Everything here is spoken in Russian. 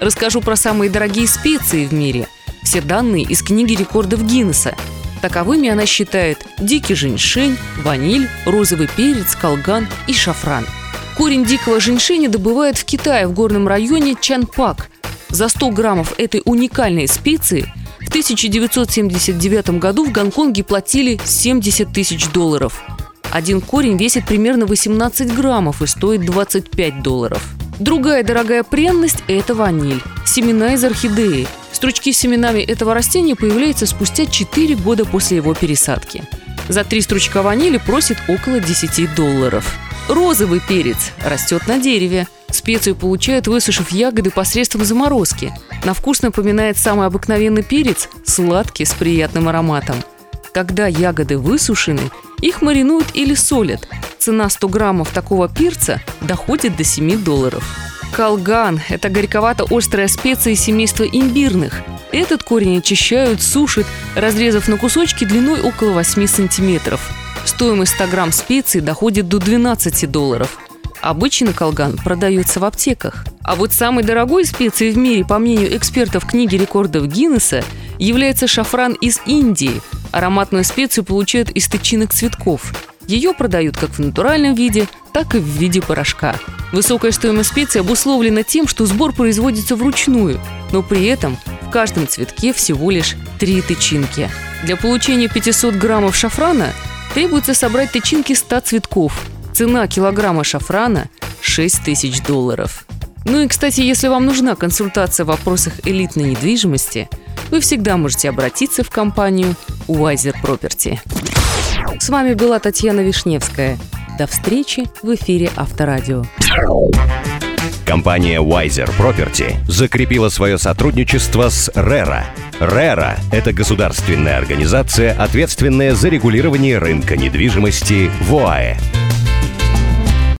Расскажу про самые дорогие специи в мире. Все данные из книги рекордов Гиннесса. Таковыми она считает дикий женьшень, ваниль, розовый перец, колган и шафран. Корень дикого женьшеня добывают в Китае в горном районе Чанпак. За 100 граммов этой уникальной специи в 1979 году в Гонконге платили 70 тысяч долларов. Один корень весит примерно 18 граммов и стоит 25 долларов. Другая дорогая пряность – это ваниль. Семена из орхидеи. Стручки с семенами этого растения появляются спустя 4 года после его пересадки. За три стручка ванили просит около 10 долларов. Розовый перец растет на дереве. Специю получают, высушив ягоды посредством заморозки. На вкус напоминает самый обыкновенный перец, сладкий, с приятным ароматом. Когда ягоды высушены, их маринуют или солят, цена 100 граммов такого перца доходит до 7 долларов. Колган – это горьковато-острая специя семейства имбирных. Этот корень очищают, сушат, разрезав на кусочки длиной около 8 сантиметров. Стоимость 100 грамм специй доходит до 12 долларов. Обычно колган продается в аптеках. А вот самой дорогой специей в мире, по мнению экспертов книги рекордов Гиннесса, является шафран из Индии. Ароматную специю получают из тычинок цветков – ее продают как в натуральном виде, так и в виде порошка. Высокая стоимость специй обусловлена тем, что сбор производится вручную, но при этом в каждом цветке всего лишь три тычинки. Для получения 500 граммов шафрана требуется собрать тычинки 100 цветков. Цена килограмма шафрана – 6 тысяч долларов. Ну и, кстати, если вам нужна консультация в вопросах элитной недвижимости, вы всегда можете обратиться в компанию Wiser Property. С вами была Татьяна Вишневская. До встречи в эфире Авторадио. Компания Wiser Property закрепила свое сотрудничество с RERA. RERA – это государственная организация, ответственная за регулирование рынка недвижимости в ОАЭ.